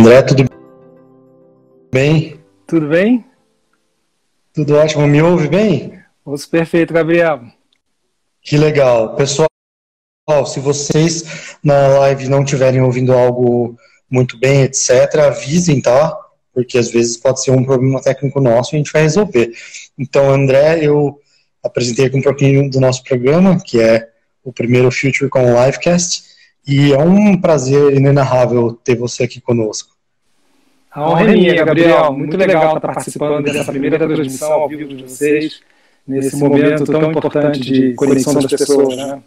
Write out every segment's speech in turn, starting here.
André, tudo bem? Tudo bem? Tudo ótimo. Me ouve bem? Ouço perfeito, Gabriel. Que legal. Pessoal, se vocês na live não estiverem ouvindo algo muito bem, etc., avisem, tá? Porque às vezes pode ser um problema técnico nosso e a gente vai resolver. Então, André, eu apresentei aqui um pouquinho do nosso programa, que é o primeiro Future com Livecast, e é um prazer inenarrável ter você aqui conosco. A honra é minha, Gabriel. Muito legal estar participando dessa primeira transmissão ao vivo de vocês, nesse momento tão importante de conexão das pessoas, né?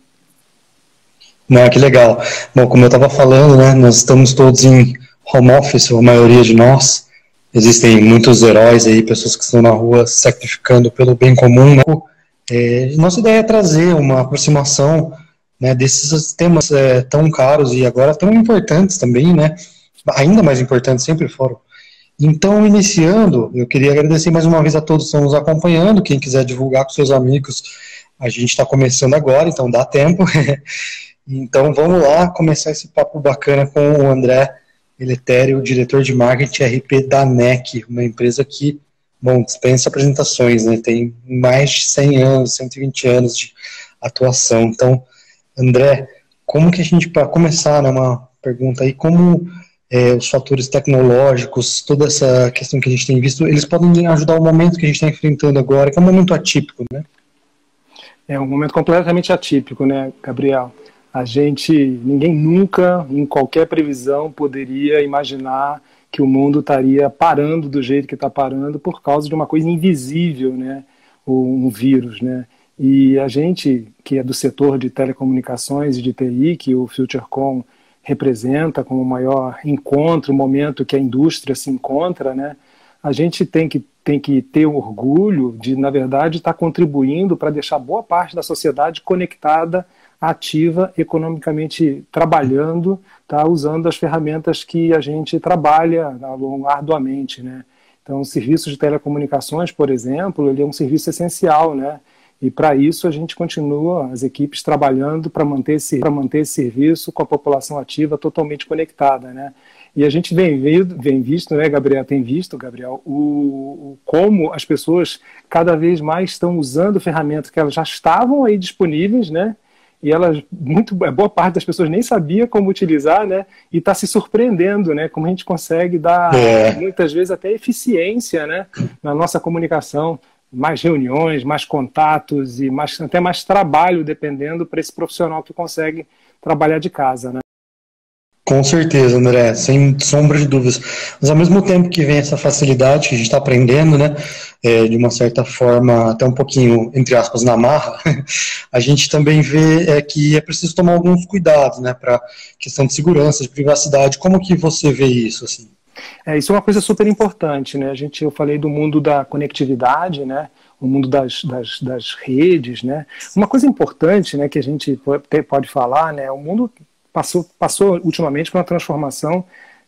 Não, que legal. Bom, como eu estava falando, né, nós estamos todos em home office, a maioria de nós. Existem muitos heróis aí, pessoas que estão na rua sacrificando pelo bem comum. Né? É, nossa ideia é trazer uma aproximação né, desses temas é, tão caros e agora tão importantes também, né? ainda mais importante, sempre foram. Então, iniciando, eu queria agradecer mais uma vez a todos que estão nos acompanhando. Quem quiser divulgar com seus amigos, a gente está começando agora, então dá tempo. então, vamos lá começar esse papo bacana com o André Eletério, diretor de marketing RP da NEC, uma empresa que, bom, dispensa apresentações, né? Tem mais de 100 anos, 120 anos de atuação. Então, André, como que a gente, para começar, né, uma pergunta aí, como é, os fatores tecnológicos, toda essa questão que a gente tem visto, eles podem ajudar o momento que a gente está enfrentando agora, que é um momento atípico, né? É um momento completamente atípico, né, Gabriel? A gente, ninguém nunca, em qualquer previsão, poderia imaginar que o mundo estaria parando do jeito que está parando por causa de uma coisa invisível, né? Um vírus, né? E a gente, que é do setor de telecomunicações e de TI, que o FutureCom representa como o maior encontro, momento que a indústria se encontra, né? A gente tem que, tem que ter orgulho de, na verdade, estar contribuindo para deixar boa parte da sociedade conectada, ativa, economicamente trabalhando, tá? usando as ferramentas que a gente trabalha arduamente, né? Então, o serviço de telecomunicações, por exemplo, ele é um serviço essencial, né? E para isso a gente continua, as equipes trabalhando para manter, esse, manter esse serviço com a população ativa totalmente conectada. Né? E a gente vem, vem visto, né, Gabriel, tem visto, Gabriel, o, o, como as pessoas cada vez mais estão usando ferramentas que elas já estavam aí disponíveis, né? E elas, muito, boa parte das pessoas nem sabia como utilizar, né? E está se surpreendendo, né? Como a gente consegue dar, é. muitas vezes, até eficiência, né? Na nossa comunicação mais reuniões, mais contatos e mais, até mais trabalho, dependendo para esse profissional que consegue trabalhar de casa, né? Com certeza, André, sem sombra de dúvidas. Mas ao mesmo tempo que vem essa facilidade que a gente está aprendendo, né, é, de uma certa forma, até um pouquinho, entre aspas, na marra, a gente também vê é, que é preciso tomar alguns cuidados, né, para questão de segurança, de privacidade. Como que você vê isso, assim? É, isso é uma coisa super importante, né? A gente, eu falei do mundo da conectividade, né? O mundo das, das, das redes, né? Uma coisa importante, né? Que a gente pode falar, né? O mundo passou, passou ultimamente por uma transformação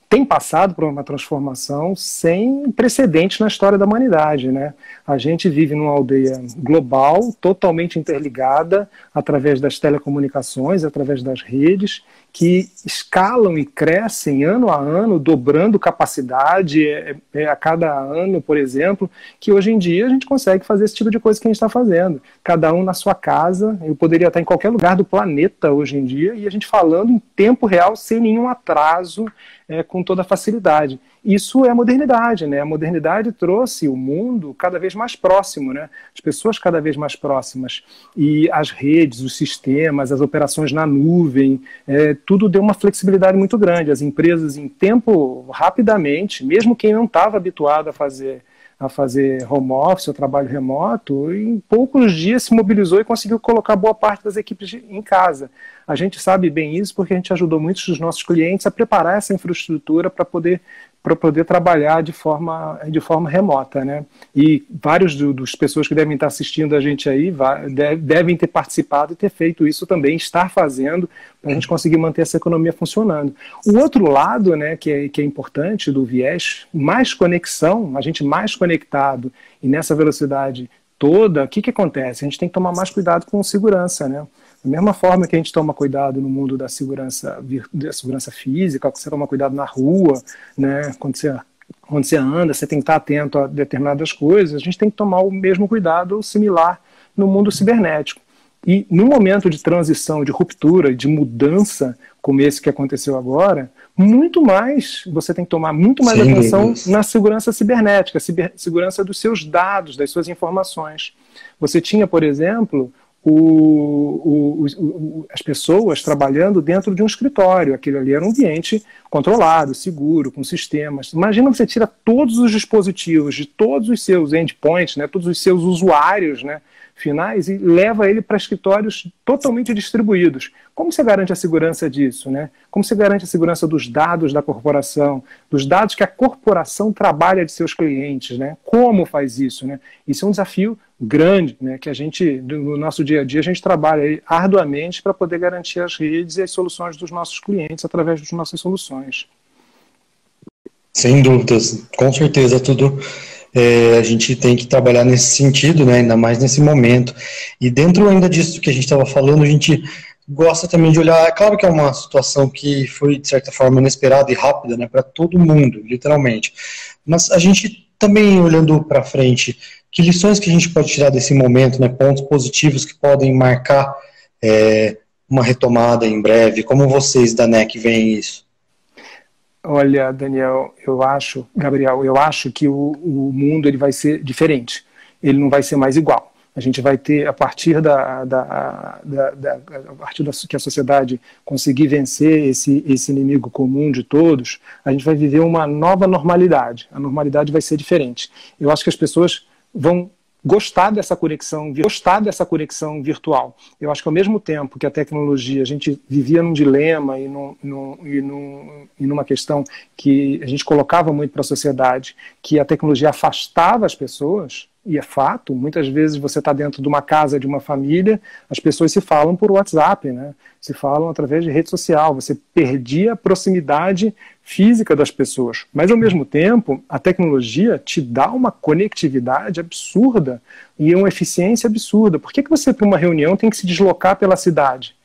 tem passado por uma transformação sem precedentes na história da humanidade. Né? A gente vive numa aldeia global, totalmente interligada através das telecomunicações, através das redes, que escalam e crescem ano a ano, dobrando capacidade é, é, a cada ano, por exemplo, que hoje em dia a gente consegue fazer esse tipo de coisa que a gente está fazendo. Cada um na sua casa, eu poderia estar em qualquer lugar do planeta hoje em dia, e a gente falando em tempo real, sem nenhum atraso, é, com toda facilidade. Isso é modernidade, né? A modernidade trouxe o mundo cada vez mais próximo, né? As pessoas cada vez mais próximas. E as redes, os sistemas, as operações na nuvem, é, tudo deu uma flexibilidade muito grande. As empresas, em tempo, rapidamente, mesmo quem não estava habituado a fazer a fazer home office, o trabalho remoto, em poucos dias se mobilizou e conseguiu colocar boa parte das equipes em casa. A gente sabe bem isso porque a gente ajudou muitos dos nossos clientes a preparar essa infraestrutura para poder para poder trabalhar de forma, de forma remota, né? E vários do, dos pessoas que devem estar assistindo a gente aí deve, devem ter participado e ter feito isso também, estar fazendo, para a gente conseguir manter essa economia funcionando. O outro lado, né, que é, que é importante do viés, mais conexão, a gente mais conectado e nessa velocidade toda, o que, que acontece? A gente tem que tomar mais cuidado com segurança, né? Da mesma forma que a gente toma cuidado no mundo da segurança, da segurança física, que você toma cuidado na rua, né, quando você quando você anda, você tem que estar atento a determinadas coisas, a gente tem que tomar o mesmo cuidado similar no mundo cibernético. E no momento de transição, de ruptura, de mudança, como esse que aconteceu agora, muito mais, você tem que tomar muito mais Sim, atenção Deus. na segurança cibernética, ciber, segurança dos seus dados, das suas informações. Você tinha, por exemplo, o, o, o, as pessoas trabalhando dentro de um escritório. Aquilo ali era um ambiente controlado, seguro, com sistemas. Imagina você tira todos os dispositivos de todos os seus endpoints, né, todos os seus usuários, né, finais e leva ele para escritórios totalmente distribuídos. Como você garante a segurança disso? Né? Como você garante a segurança dos dados da corporação, dos dados que a corporação trabalha de seus clientes? Né? Como faz isso? Né? Isso é um desafio grande, né, que a gente, no nosso dia a dia, a gente trabalha arduamente para poder garantir as redes e as soluções dos nossos clientes através das nossas soluções. Sem dúvidas, com certeza, tudo é, a gente tem que trabalhar nesse sentido, né, ainda mais nesse momento. E dentro ainda disso que a gente estava falando, a gente gosta também de olhar, é claro que é uma situação que foi, de certa forma, inesperada e rápida, né, para todo mundo, literalmente. Mas a gente também, olhando para frente, que lições que a gente pode tirar desse momento, né, pontos positivos que podem marcar é, uma retomada em breve? Como vocês da NEC veem isso? Olha, Daniel, eu acho, Gabriel, eu acho que o, o mundo ele vai ser diferente. Ele não vai ser mais igual. A gente vai ter, a partir da, da, da, da a partir da que a sociedade conseguir vencer esse, esse inimigo comum de todos, a gente vai viver uma nova normalidade. A normalidade vai ser diferente. Eu acho que as pessoas vão gostar dessa conexão, gostar dessa conexão virtual. Eu acho que ao mesmo tempo que a tecnologia, a gente vivia num dilema e, num, num, e, num, e numa questão que a gente colocava muito para a sociedade, que a tecnologia afastava as pessoas, e é fato, muitas vezes você está dentro de uma casa, de uma família, as pessoas se falam por WhatsApp, né? se falam através de rede social, você perdia a proximidade física das pessoas. Mas, ao mesmo tempo, a tecnologia te dá uma conectividade absurda e uma eficiência absurda. Por que, que você, para uma reunião, tem que se deslocar pela cidade?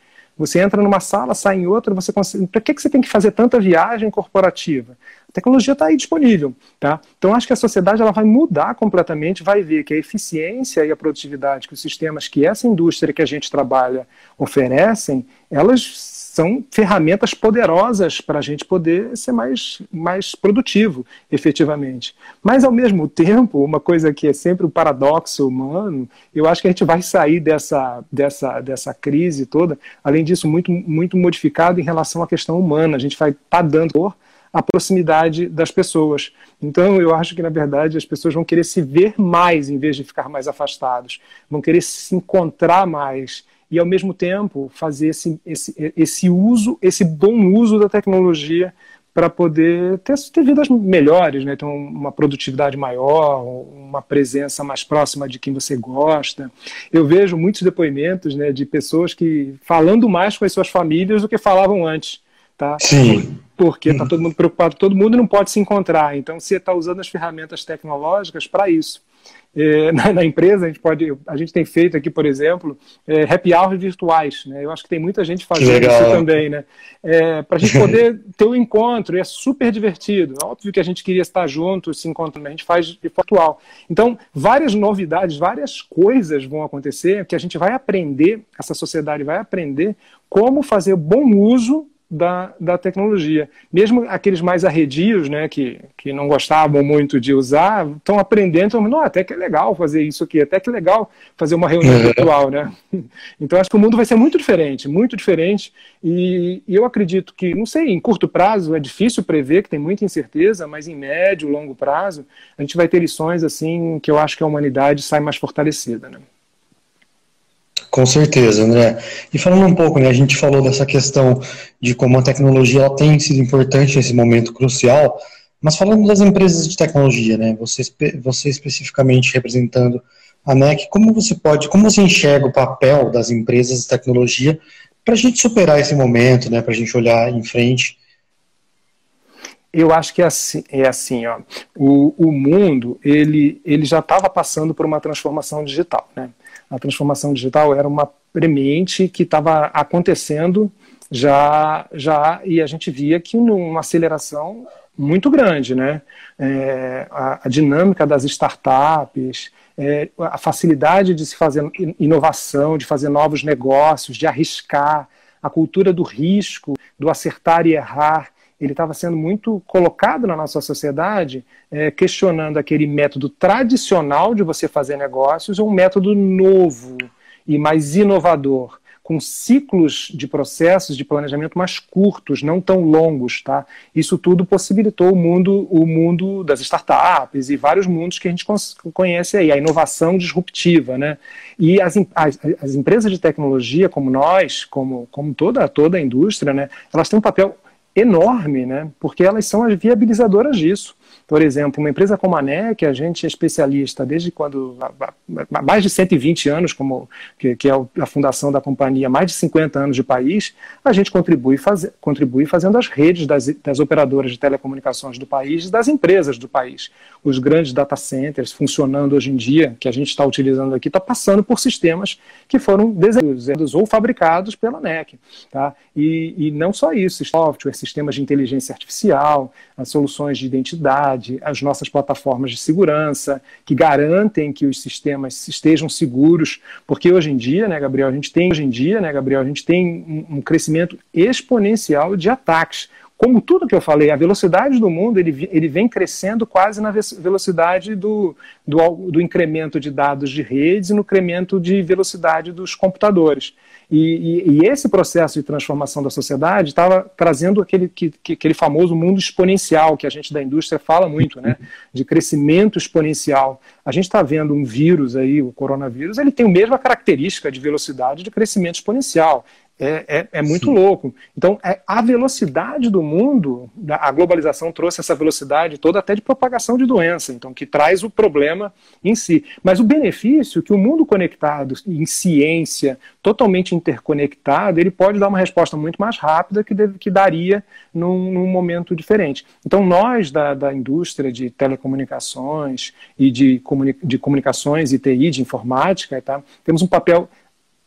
Você entra numa sala, sai em outra, você consegue. Para que, que você tem que fazer tanta viagem corporativa? A tecnologia está aí disponível, tá? Então acho que a sociedade ela vai mudar completamente, vai ver que a eficiência e a produtividade que os sistemas que essa indústria que a gente trabalha oferecem, elas são ferramentas poderosas para a gente poder ser mais, mais produtivo, efetivamente. Mas, ao mesmo tempo, uma coisa que é sempre um paradoxo humano, eu acho que a gente vai sair dessa, dessa, dessa crise toda, além disso, muito, muito modificado em relação à questão humana. A gente vai estar tá dando a proximidade das pessoas. Então, eu acho que, na verdade, as pessoas vão querer se ver mais em vez de ficar mais afastados, vão querer se encontrar mais e, ao mesmo tempo, fazer esse, esse, esse uso, esse bom uso da tecnologia para poder ter, ter vidas melhores, né? ter uma produtividade maior, uma presença mais próxima de quem você gosta. Eu vejo muitos depoimentos né, de pessoas que falando mais com as suas famílias do que falavam antes. Tá? Sim. Porque está todo mundo preocupado, todo mundo não pode se encontrar. Então, você está usando as ferramentas tecnológicas para isso. É, na, na, empresa, a gente pode, a gente tem feito aqui, por exemplo, é, happy hours virtuais, né? Eu acho que tem muita gente fazendo isso também, né? É, para a gente poder ter o um encontro, e é super divertido. Óbvio que a gente queria estar junto, se encontrando, a gente faz de atual. Então, várias novidades, várias coisas vão acontecer que a gente vai aprender, essa sociedade vai aprender como fazer bom uso da, da tecnologia. Mesmo aqueles mais arredios, né, que, que não gostavam muito de usar, estão aprendendo, estão não, até que é legal fazer isso aqui, até que é legal fazer uma reunião uhum. virtual, né? Então acho que o mundo vai ser muito diferente, muito diferente, e, e, eu acredito que, não sei, em curto prazo é difícil prever, que tem muita incerteza, mas em médio, longo prazo, a gente vai ter lições assim que eu acho que a humanidade sai mais fortalecida, né? Com certeza, André. E falando um pouco, né, a gente falou dessa questão de como a tecnologia ela tem sido importante nesse momento crucial, mas falando das empresas de tecnologia, né, você, você especificamente representando a NEC, como você pode, como você enxerga o papel das empresas de tecnologia para a gente superar esse momento, né, para a gente olhar em frente? Eu acho que é assim, é assim ó, o, o mundo ele, ele já estava passando por uma transformação digital, né? A transformação digital era uma premente que estava acontecendo já, já, e a gente via que uma aceleração muito grande, né? É, a, a, dinâmica das startups, é, a facilidade de se fazer inovação, de fazer novos negócios, de arriscar, a cultura do risco, do acertar e errar, ele estava sendo muito colocado na nossa sociedade, é, questionando aquele método tradicional de você fazer negócios ou um método novo e mais inovador com ciclos de processos de planejamento mais curtos, não tão longos, tá? Isso tudo possibilitou o mundo, o mundo das startups e vários mundos que a gente conhece aí, a inovação disruptiva, né? E as, as, as empresas de tecnologia, como nós, como, como toda, toda a indústria, né? Elas têm um papel enorme, né? Porque elas são as viabilizadoras disso. Por exemplo, uma empresa como a NEC, a gente é especialista desde quando, há mais de 120 anos, como, que, que, é a fundação da companhia, mais de 50 anos de país, a gente contribui, faz, contribui fazendo as redes das, das operadoras de telecomunicações do país e das empresas do país. Os grandes data centers funcionando hoje em dia, que a gente está utilizando aqui, está passando por sistemas que foram desenhados ou fabricados pela NEC. Tá? E, e não só isso, software, sistemas de inteligência artificial, soluções de identidade, as nossas plataformas de segurança, que garantem que os sistemas estejam seguros, porque hoje em dia, né, Gabriel, a gente tem hoje em dia, né, Gabriel, a gente tem um, um crescimento exponencial de ataques. Como tudo que eu falei, a velocidade do mundo ele, ele vem crescendo quase na velocidade do, do, do incremento de dados de redes e no incremento de velocidade dos computadores. E, e, e, esse processo de transformação da sociedade estava trazendo aquele, que, que, aquele famoso mundo exponencial que a gente da indústria fala muito, né? De crescimento exponencial. A gente está vendo um vírus aí, o coronavírus, ele tem a mesma característica de velocidade de crescimento exponencial. É, é, é, muito Sim. louco. Então, é, a velocidade do mundo, a globalização trouxe essa velocidade toda até de propagação de doença, então, que traz o problema em si. Mas o benefício que o mundo conectado em ciência, totalmente interconectado, ele pode dar uma resposta muito mais rápida que, deve, que daria num, num, momento diferente. Então, nós da, da indústria de telecomunicações e de, comuni de comunicações e TI, de informática, tá, temos um papel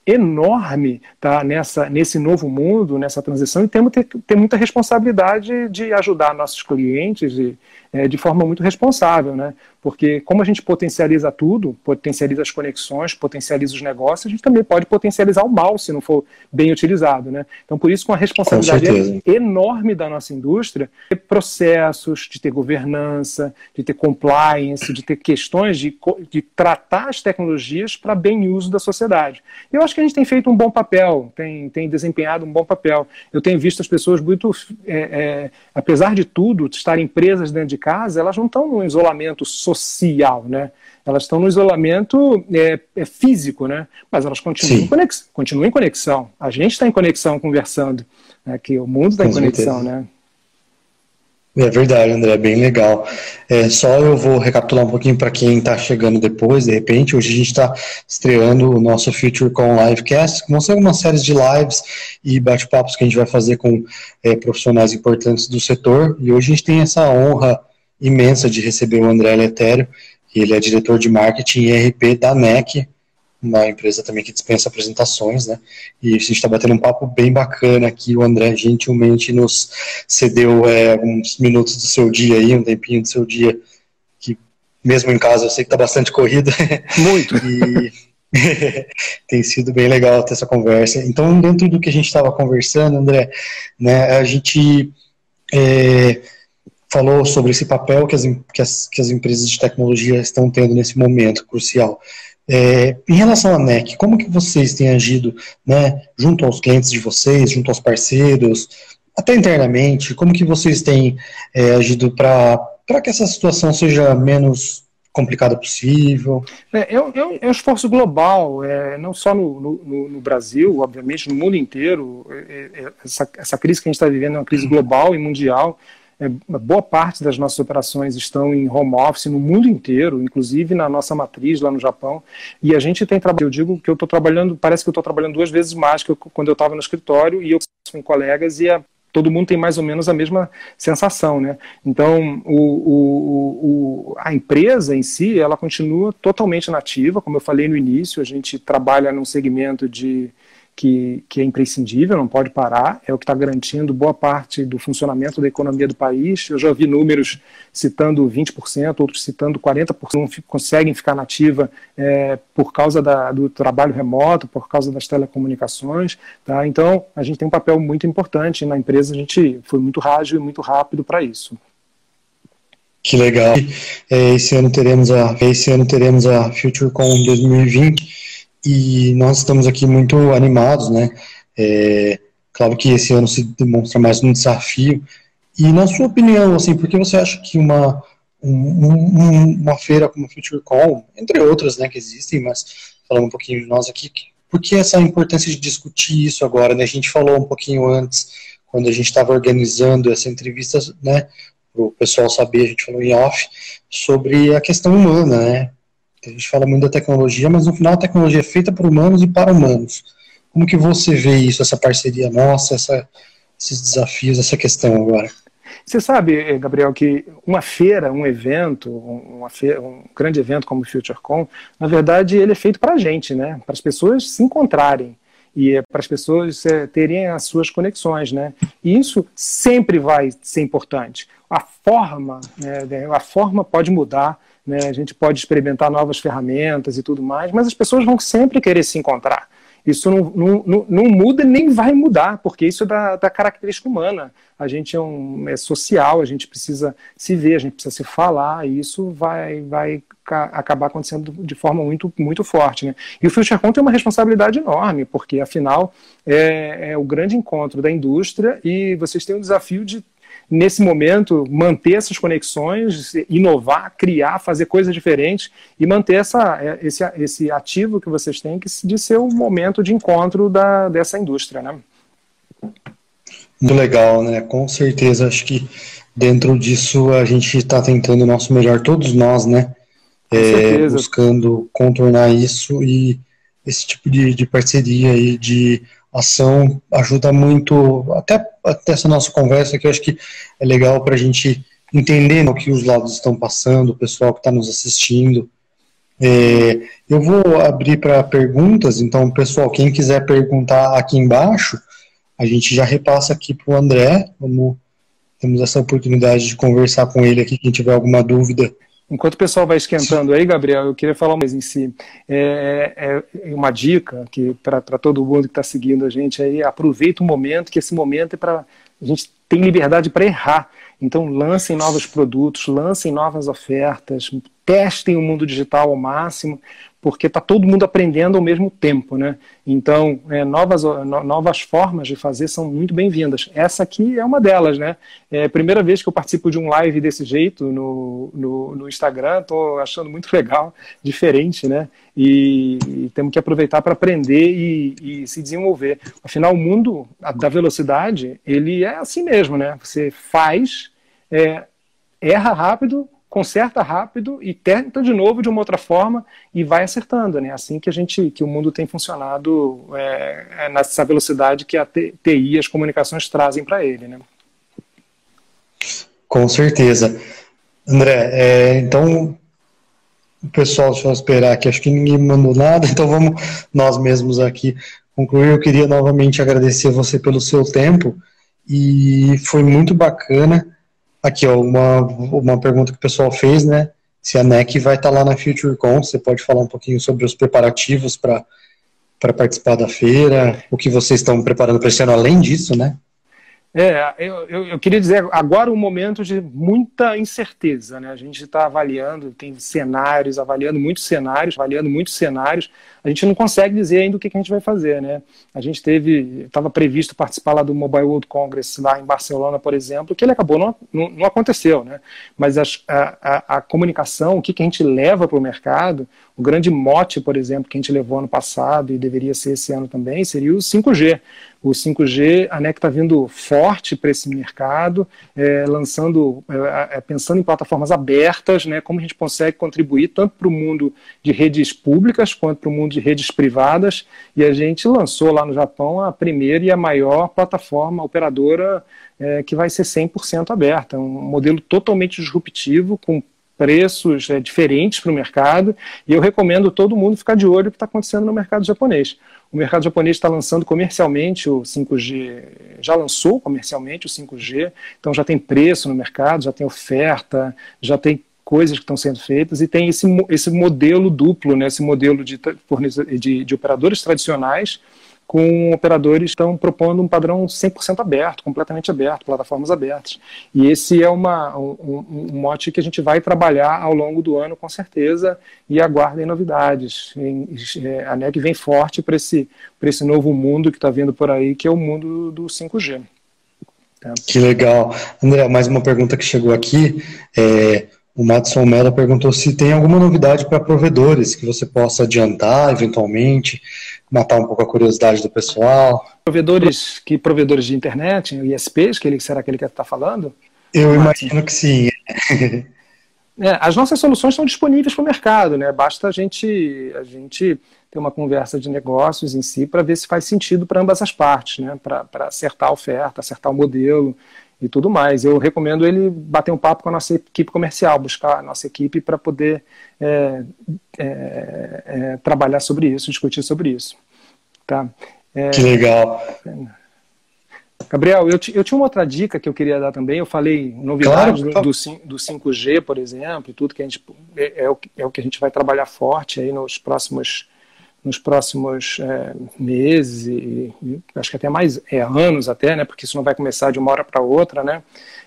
enorme tá, nessa, nesse novo mundo, nessa transição, e temos que ter, ter muita responsabilidade de ajudar nossos clientes e, é, de forma muito responsável, né? Porque como a gente potencializa tudo, potencializa as conexões, potencializa os negócios, a gente também pode potencializar o mal se não for bem utilizado, né? Então, por isso, com a responsabilidade com enorme da nossa indústria, ter processos, de ter governança, de ter compliance, de ter questões de, de tratar as tecnologias para bem uso da sociedade. Eu acho que a gente tem feito um bom papel, tem, tem desempenhado um bom papel. Eu tenho visto as pessoas muito, é, é, apesar de tudo, estarem presas dentro de casa, elas não estão no isolamento social, né? Elas estão no isolamento é, é físico, né? Mas elas continuam em, conex, continuam em conexão. A gente está em conexão conversando, né? que o mundo está em conexão, certeza. né? É verdade, André, bem legal. É, só eu vou recapitular um pouquinho para quem está chegando depois, de repente. Hoje a gente está estreando o nosso Future com Livecast, que vão ser algumas séries de lives e bate-papos que a gente vai fazer com é, profissionais importantes do setor. E hoje a gente tem essa honra imensa de receber o André Letério, ele é diretor de marketing e RP da NEC, uma empresa também que dispensa apresentações, né? E a gente está batendo um papo bem bacana aqui. O André gentilmente nos cedeu é, uns minutos do seu dia aí, um tempinho do seu dia, que mesmo em casa eu sei que está bastante corrido. Muito. e tem sido bem legal ter essa conversa. Então, dentro do que a gente estava conversando, André, né, a gente é, falou sobre esse papel que as, que as, que as empresas de tecnologia estão tendo nesse momento crucial. É, em relação à NEC, como que vocês têm agido né, junto aos clientes de vocês, junto aos parceiros, até internamente, como que vocês têm é, agido para que essa situação seja menos complicada possível? É, é, é, é um esforço global, é, não só no, no, no, Brasil, obviamente, no mundo inteiro. É, é, essa, essa crise que a gente está vivendo é uma crise global e mundial. É, boa parte das nossas operações estão em home office no mundo inteiro, inclusive na nossa matriz lá no Japão. E a gente tem trabalho. Eu digo que eu estou trabalhando, parece que eu estou trabalhando duas vezes mais que eu, quando eu estava no escritório e eu com colegas e a, todo mundo tem mais ou menos a mesma sensação, né? Então, o, o, o, a empresa em si, ela continua totalmente nativa, como eu falei no início, a gente trabalha num segmento de que, que é imprescindível, não pode parar, é o que está garantindo boa parte do funcionamento da economia do país. Eu já vi números citando 20%, outros citando 40%, não conseguem ficar nativa é, por causa da, do trabalho remoto, por causa das telecomunicações. Tá? Então, a gente tem um papel muito importante na empresa, a gente foi muito ágil e muito rápido para isso. Que legal. É, esse ano teremos a esse ano teremos a FutureCon 2020 e nós estamos aqui muito animados, né? É, claro que esse ano se demonstra mais um desafio. E na sua opinião, assim, por que você acha que uma, um, uma feira como a FutureCon, entre outras, né, que existem, mas falando um pouquinho de nós aqui, por que essa importância de discutir isso agora, né? A gente falou um pouquinho antes, quando a gente estava organizando essa entrevista, né, para o pessoal saber, a gente falou em off, sobre a questão humana, né? A gente fala muito da tecnologia, mas no final a tecnologia é feita por humanos e para humanos. Como que você vê isso, essa parceria nossa, essa, esses desafios, essa questão agora? Você sabe, eh, Gabriel, que uma feira, um evento, uma feira, um grande evento como o FutureCon, na verdade ele é feito para a gente, né? para as pessoas se encontrarem e é para as pessoas é, terem as suas conexões, né? E isso sempre vai ser importante. A forma, né, a forma pode mudar, né? A gente pode experimentar novas ferramentas e tudo mais, mas as pessoas vão sempre querer se encontrar. Isso não, não, não, não muda nem vai mudar, porque isso é da, da característica humana. A gente é, um, é social, a gente precisa se ver, a gente precisa se falar, e isso vai, vai acabar acontecendo de forma muito, muito forte. Né? E o FutureCon tem uma responsabilidade enorme, porque afinal é, é o grande encontro da indústria e vocês têm o desafio de nesse momento, manter essas conexões, inovar, criar, fazer coisas diferentes e manter essa, é, esse, esse ativo que vocês têm que, de ser o momento de encontro da, dessa indústria. Né? Muito legal, né? Com certeza, acho que dentro disso a gente está tentando o nosso melhor, todos nós, né? É, buscando contornar isso e esse tipo de, de parceria e de ação ajuda muito, até, até essa nossa conversa que eu acho que é legal para a gente entender o que os lados estão passando, o pessoal que está nos assistindo. É, eu vou abrir para perguntas, então, pessoal, quem quiser perguntar aqui embaixo, a gente já repassa aqui para o André, vamos, temos essa oportunidade de conversar com ele aqui, quem tiver alguma dúvida Enquanto o pessoal vai esquentando aí, Gabriel, eu queria falar mais em si. É, é, é uma dica que para todo mundo que está seguindo a gente aí, aproveita o momento, que esse momento é para a gente tem liberdade para errar. Então lancem novos produtos, lancem novas ofertas, testem o mundo digital ao máximo, porque está todo mundo aprendendo ao mesmo tempo, né? Então, é, novas, novas formas de fazer são muito bem-vindas. Essa aqui é uma delas, né? É a primeira vez que eu participo de um live desse jeito no, no, no Instagram, estou achando muito legal, diferente, né? E, e temos que aproveitar para aprender e, e, se desenvolver. Afinal, o mundo da velocidade, ele é assim mesmo, né? Você faz, é, erra rápido, conserta rápido e tenta de novo de uma outra forma e vai acertando, né? Assim que a gente, que o mundo tem funcionado é, é nessa velocidade que a TI, as comunicações trazem para ele, né? Com certeza, André. É, então, o pessoal, deixa eu esperar aqui. Acho que ninguém mandou nada, então vamos nós mesmos aqui concluir. Eu queria novamente agradecer você pelo seu tempo e foi muito bacana Aqui, ó, uma, uma pergunta que o pessoal fez, né? Se a NEC vai estar tá lá na FutureCon, você pode falar um pouquinho sobre os preparativos para participar da feira, o que vocês estão preparando para esse ano, além disso, né? É, eu, eu, eu, queria dizer agora um momento de muita incerteza, né? A gente está avaliando, tem cenários, avaliando muitos cenários, avaliando muitos cenários. A gente não consegue dizer ainda o que, que a gente vai fazer, né? A gente teve, estava previsto participar lá do Mobile World Congress lá em Barcelona, por exemplo, que ele acabou não, não, não aconteceu, né? Mas a, a, a comunicação, o que, que a gente leva para o mercado, o grande mote, por exemplo, que a gente levou ano passado e deveria ser esse ano também, seria o 5G o 5G, a NEC está vindo forte para esse mercado, é, lançando, é, é, pensando em plataformas abertas, né, como a gente consegue contribuir tanto para o mundo de redes públicas quanto para o mundo de redes privadas. E a gente lançou lá no Japão a primeira e a maior plataforma operadora é, que vai ser 100% aberta, um modelo totalmente disruptivo, com preços é, diferentes para o mercado, e eu recomendo todo mundo ficar de olho no que está acontecendo no mercado japonês. O mercado japonês está lançando comercialmente o 5G, já lançou comercialmente o 5G, então já tem preço no mercado, já tem oferta, já tem coisas que estão sendo feitas e tem esse, esse modelo duplo, né, esse modelo de, de, de operadores tradicionais com operadores que estão propondo um padrão 100% aberto, completamente aberto, plataformas abertas. E esse é uma, um, um, mote que a gente vai trabalhar ao longo do ano, com certeza, e aguardem novidades. É, a NEC vem forte para esse, esse novo mundo que está vindo por aí, que é o mundo do 5G. Tá? Que legal. André, mais uma pergunta que chegou aqui. É, o Madison Mello perguntou se tem alguma novidade para provedores que você possa adiantar, eventualmente, matar um pouco a curiosidade do pessoal. Provedores, que provedores de internet, ISPs, que ele, será que ele quer estar falando? Eu imagino que sim. É, as nossas soluções estão disponíveis para o mercado, né? Basta a gente, a gente ter uma conversa de negócios em si para ver se faz sentido para ambas as partes, né? Para acertar a oferta, acertar o modelo e tudo mais. Eu recomendo ele bater um papo com a nossa equipe comercial, buscar a nossa equipe para poder é, é, é, trabalhar sobre isso, discutir sobre isso. Tá? É, que legal. Gabriel, eu, eu tinha uma outra dica que eu queria dar também. Eu falei novidades claro. do, do, do 5G, por exemplo, tudo que a gente é, é, o, é o que a gente vai trabalhar forte aí nos próximos nos próximos é, meses e, e, acho que até mais é, anos até, né, porque isso não vai começar de uma hora para outra, né.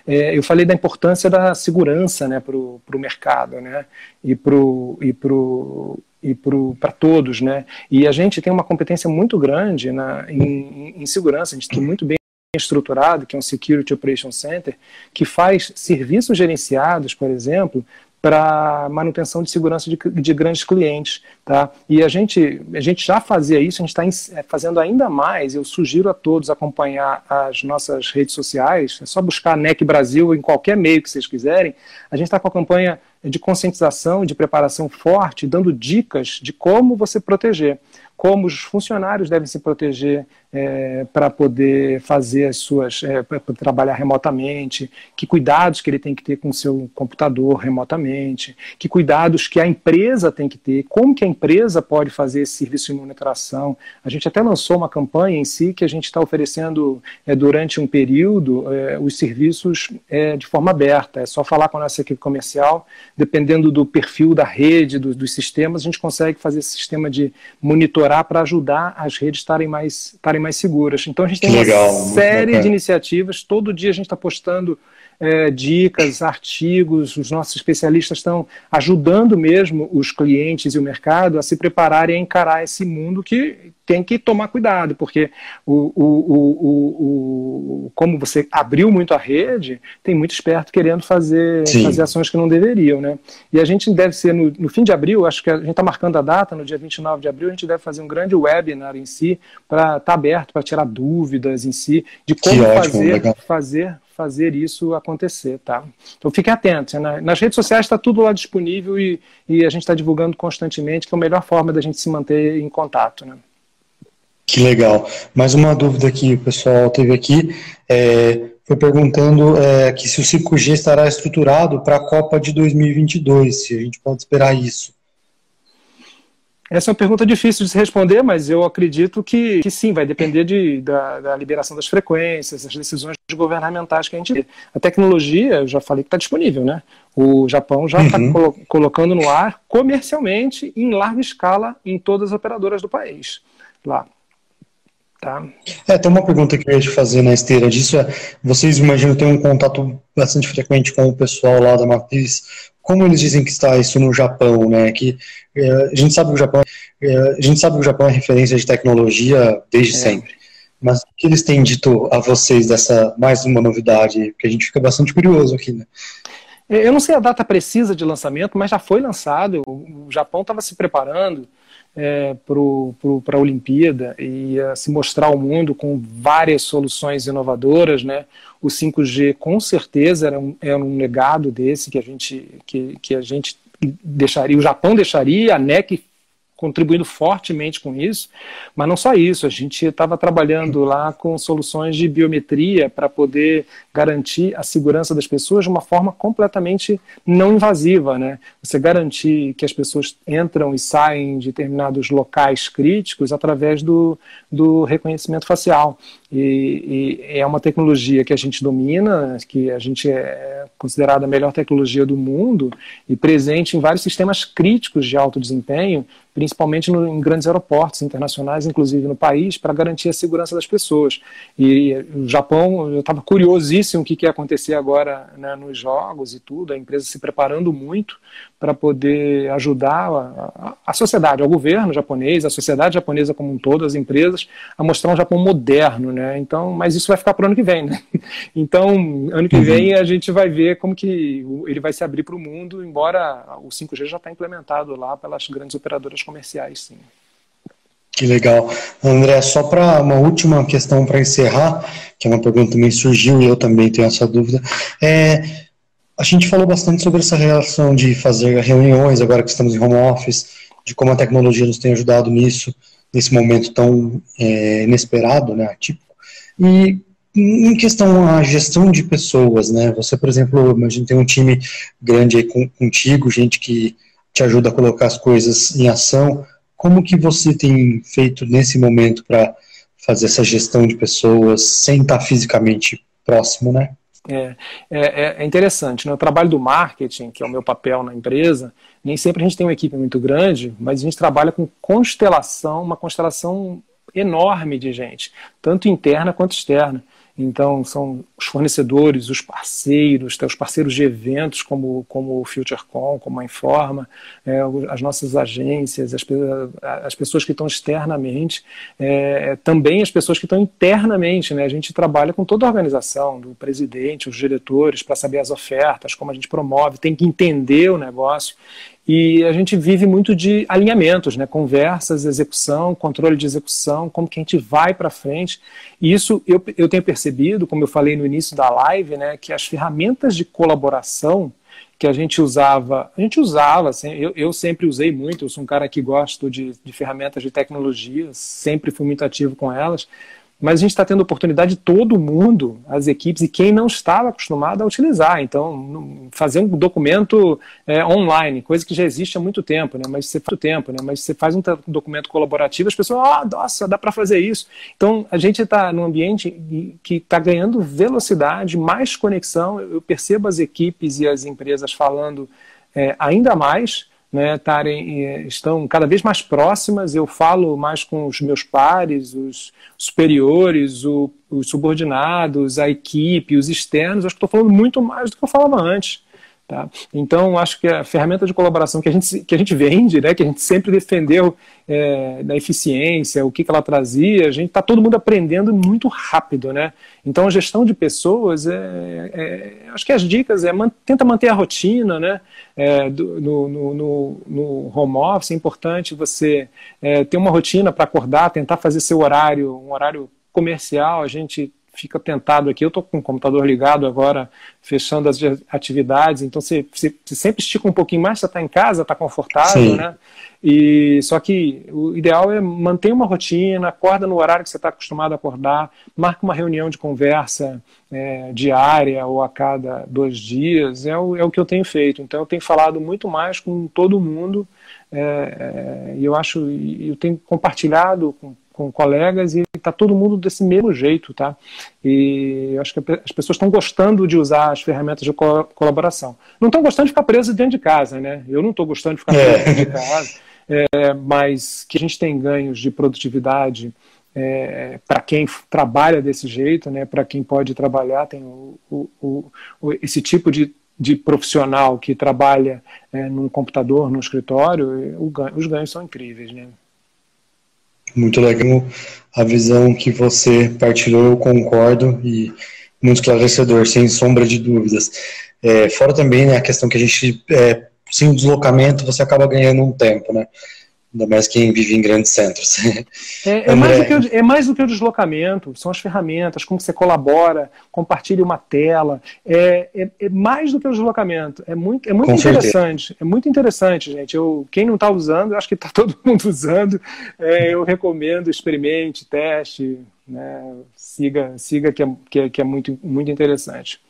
É, eu falei da importância da segurança, né, para o mercado, né, e para e pro, e para todos, né. E a gente tem uma competência muito grande na, em, em segurança, a gente tem muito bem estruturado, que é um Security Operation Center, que faz serviços gerenciados, por exemplo, para manutenção de segurança de, de, grandes clientes. Tá? E a gente, a gente já fazia isso, a gente está é, fazendo ainda mais. Eu sugiro a todos acompanhar as nossas redes sociais, é só buscar NEC Brasil em qualquer meio que vocês quiserem. A gente está com a campanha de conscientização, de preparação forte, dando dicas de como você proteger como os funcionários devem se proteger é, para poder fazer as suas, é, para trabalhar remotamente, que cuidados que ele tem que ter com o seu computador remotamente, que cuidados que a empresa tem que ter, como que a empresa pode fazer esse serviço de monitoração. A gente até lançou uma campanha em si que a gente está oferecendo é, durante um período é, os serviços é, de forma aberta. É só falar com a nossa equipe comercial, dependendo do perfil da rede, do, dos sistemas, a gente consegue fazer esse sistema de melhorar para ajudar as redes estarem mais, estarem mais seguras. Então a gente tem uma série de iniciativas, todo dia a gente está postando é, dicas, artigos, os nossos especialistas estão ajudando mesmo os clientes e o mercado a se prepararem a encarar esse mundo que tem que tomar cuidado, porque o, o, o, o, como você abriu muito a rede, tem muito esperto querendo fazer, fazer ações que não deveriam. Né? E a gente deve ser, no, no fim de abril, acho que a gente está marcando a data, no dia 29 de abril, a gente deve fazer um grande webinar em si, para estar tá aberto, para tirar dúvidas em si, de como fazer, fazer fazer isso acontecer, tá? Então fiquem atentos. Né? Nas redes sociais está tudo lá disponível e, e a gente está divulgando constantemente, que é a melhor forma da gente se manter em contato, né? Que legal. Mais uma dúvida que o pessoal teve aqui é, foi perguntando é, que se o 5G estará estruturado para a Copa de 2022, se a gente pode esperar isso. Essa é uma pergunta difícil de se responder, mas eu acredito que, que sim, vai depender de, da, da, liberação das frequências, das decisões governamentais que a gente vê. A tecnologia, eu já falei que está disponível, né? O Japão já está uhum. colo colocando no ar comercialmente, em larga escala, em todas as operadoras do país. Lá. Tá. É, tem uma pergunta que eu ia te fazer na esteira disso. É, vocês imaginam ter um contato bastante frequente com o pessoal lá da matriz como eles dizem que está isso no Japão, né? Que é, a gente sabe que o Japão, é, a gente sabe que o Japão é referência de tecnologia desde é. sempre. Mas o que eles têm dito a vocês dessa mais uma novidade? Porque a gente fica bastante curioso aqui, né? Eu não sei a data precisa de lançamento, mas já foi lançado. O Japão estava se preparando é, para a Olimpíada e a se mostrar ao mundo com várias soluções inovadoras, né? O 5G com certeza era um, era um legado desse que a gente que, que a gente deixaria, o Japão deixaria, a NEC contribuindo fortemente com isso, mas não só isso, a gente estava trabalhando lá com soluções de biometria para poder garantir a segurança das pessoas de uma forma completamente não invasiva, né? Você garantir que as pessoas entram e saem de determinados locais críticos através do, do reconhecimento facial. E, e, é uma tecnologia que a gente domina, que a gente é considerada a melhor tecnologia do mundo e presente em vários sistemas críticos de alto desempenho, principalmente no, em grandes aeroportos internacionais, inclusive no país, para garantir a segurança das pessoas. E o Japão, eu estava curiosíssimo o que, que ia acontecer agora né, nos jogos e tudo, a empresa se preparando muito para poder ajudar a, a, sociedade, o governo japonês, a sociedade japonesa como um todo, as empresas, a mostrar um Japão moderno, né? Então, mas isso vai ficar para o ano que vem, né? Então, ano que uhum. vem a gente vai ver como que ele vai se abrir para o mundo, embora o 5G já está implementado lá pelas grandes operadoras comerciais, sim. Que legal. André, só para uma última questão para encerrar, que é uma pergunta que também surgiu e eu também tenho essa dúvida. É, a gente falou bastante sobre essa relação de fazer reuniões, agora que estamos em home office, de como a tecnologia nos tem ajudado nisso, nesse momento tão é, inesperado, né, atípico. E em questão a gestão de pessoas, né, você, por exemplo, a gente tem um time grande aí com, contigo, gente que te ajuda a colocar as coisas em ação. Como que você tem feito nesse momento para fazer essa gestão de pessoas sem estar fisicamente próximo, né? É, é, é, interessante, né? O trabalho do marketing, que é o meu papel na empresa, nem sempre a gente tem uma equipe muito grande, mas a gente trabalha com constelação, uma constelação enorme de gente, tanto interna quanto externa. Então, são os fornecedores, os parceiros, os parceiros de eventos como, como o FutureCon, como a Informa, é, as nossas agências, as, as, pessoas que estão externamente, é, também as pessoas que estão internamente. Né? A gente trabalha com toda a organização, do presidente, os diretores, para saber as ofertas, como a gente promove, tem que entender o negócio. E a gente vive muito de alinhamentos, né? conversas, execução, controle de execução, como que a gente vai para frente. E isso eu, eu tenho percebido, como eu falei no início da live, né, que as ferramentas de colaboração que a gente usava, a gente usava, assim, eu, eu sempre usei muito, eu sou um cara que gosto de, de ferramentas de tecnologia, sempre fui muito ativo com elas, mas a gente está tendo oportunidade de todo mundo, as equipes, e quem não estava acostumado a utilizar. Então, fazer um documento é, online, coisa que já existe há muito tempo, né? mas você faz tempo, né? mas você faz um documento colaborativo, as pessoas, ah, oh, nossa, dá para fazer isso. Então, a gente está num ambiente que está ganhando velocidade, mais conexão. Eu percebo as equipes e as empresas falando é, ainda mais né, tarem, eh, estão cada vez mais próximas. Eu falo mais com os meus pares, os superiores, o, os subordinados, a equipe, os externos. Acho que estou falando muito mais do que eu falava antes. Tá? Então, acho que a ferramenta de colaboração que a gente, que a gente vende, né, que a gente sempre defendeu é, da eficiência, o que, que ela trazia, a gente está todo mundo aprendendo muito rápido. Né? Então, a gestão de pessoas, é, é acho que as dicas é man, tenta manter a rotina, né? É, do, no, no, no, home office é importante você é, ter uma rotina para acordar, tentar fazer seu horário, um horário comercial, a gente fica tentado aqui. Eu estou com o computador ligado agora, fechando as atividades, então você, você, você sempre estica um pouquinho mais, você está em casa, está confortável, Sim. né? E, só que o ideal é manter uma rotina, acorda no horário que você está acostumado a acordar, marca uma reunião de conversa é, diária ou a cada dois dias, é o, é o que eu tenho feito. Então eu tenho falado muito mais com todo mundo é, é, e eu acho, eu tenho compartilhado com com colegas e está todo mundo desse mesmo jeito, tá? E eu acho que as pessoas estão gostando de usar as ferramentas de co colaboração. Não estão gostando de ficar preso dentro de casa, né? Eu não estou gostando de ficar preso dentro de casa, é, mas que a gente tem ganhos de produtividade é, para quem trabalha desse jeito, né? Para quem pode trabalhar, tem o, o, o, esse tipo de de profissional que trabalha é, num computador, num escritório, os ganhos são incríveis, né? Muito legal a visão que você partilhou, eu concordo e muito esclarecedor, sem sombra de dúvidas. É, fora também né, a questão que a gente, é, sem deslocamento, você acaba ganhando um tempo, né? Ainda mais quem vive em grandes centros. É, é, mais o, é, mais do que o deslocamento, são as ferramentas, como você colabora, compartilha uma tela. É, é, é mais do que o deslocamento. É muito, é muito interessante. Certeza. É muito interessante, gente. Eu, quem não está usando, eu acho que está todo mundo usando. É, eu recomendo, experimente, teste, né, siga, siga que é, que é, que é muito, muito interessante.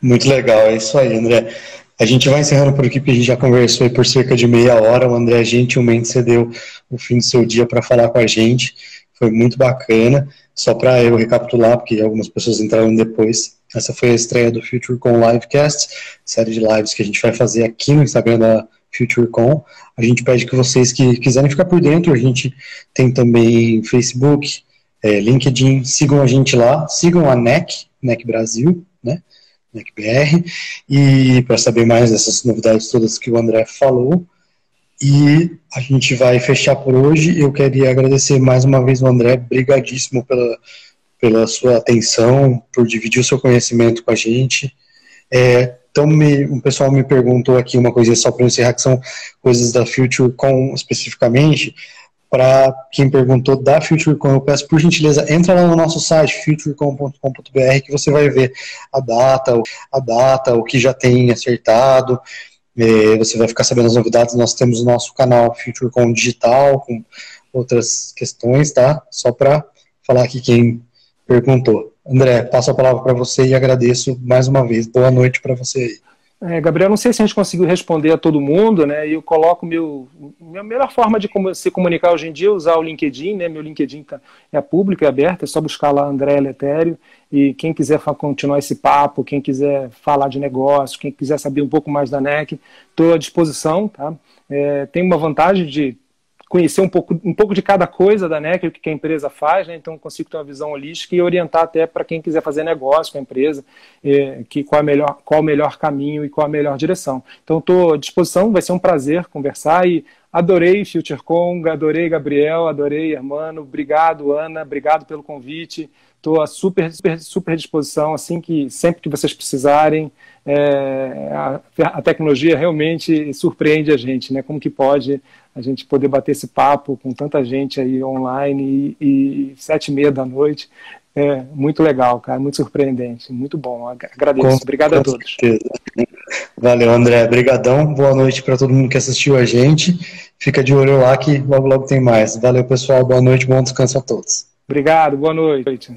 Muito legal, é isso aí, André. A gente vai encerrando por aqui, porque a gente já conversou por cerca de meia hora. O André gentilmente cedeu o fim do seu dia para falar com a gente. Foi muito bacana. Só para eu recapitular, porque algumas pessoas entraram depois. Essa foi a estreia do FutureCon Livecast, série de lives que a gente vai fazer aqui no Instagram da FutureCon. A gente pede que vocês que quiserem ficar por dentro, a gente tem também Facebook, é, LinkedIn, sigam a gente lá, sigam a NEC, NEC Brasil, né? NECBR, e para saber mais dessas novidades todas que o André falou. E a gente vai fechar por hoje. Eu queria agradecer mais uma vez o André, brigadíssimo pela, pela sua atenção, por dividir o seu conhecimento com a gente. É, então, me, um pessoal me perguntou aqui uma coisa só para encerrar, que são coisas da FutureCon especificamente para quem perguntou da FutureCon, eu peço por gentileza, entra lá no nosso site, futurecon.com.br, que você vai ver a data, a data, o que já tem acertado, é, você vai ficar sabendo as novidades, nós temos o nosso canal FutureCon Digital, com outras questões, tá? Só para falar aqui quem perguntou. André, passo a palavra para você e agradeço mais uma vez. Boa noite para você aí. É, Gabriel, não sei se a gente conseguiu responder a todo mundo, né? Eu coloco meu minha melhor forma de se comunicar hoje em dia é usar o LinkedIn, né? Meu LinkedIn tá, é público, é aberto, é só buscar lá André Letério. E quem quiser continuar esse papo, quem quiser falar de negócio, quem quiser saber um pouco mais da NEC, estou à disposição, tá? É, tem uma vantagem de conhecer um pouco, um pouco de cada coisa da NEC, o que a empresa faz, né? então consigo ter uma visão holística e orientar até para quem quiser fazer negócio com a empresa, é, que qual, é melhor, qual o melhor caminho e qual a melhor direção. Então estou à disposição, vai ser um prazer conversar e adorei FutureCon, adorei Gabriel, adorei Hermano, obrigado Ana, obrigado pelo convite, estou à super, super, super disposição, assim que sempre que vocês precisarem, é, a, a, tecnologia realmente surpreende a gente, né? Como que pode a gente poder bater esse papo com tanta gente aí online e, e sete e meia da noite. É muito legal, cara, muito surpreendente, muito bom. Agradeço. Com, Obrigado com a todos. Certeza. Valeu, André. Obrigadão. Boa noite para todo mundo que assistiu a gente. Fica de olho lá que logo logo tem mais. Valeu, pessoal. Boa noite, bom descanso a todos. Obrigado. Boa noite.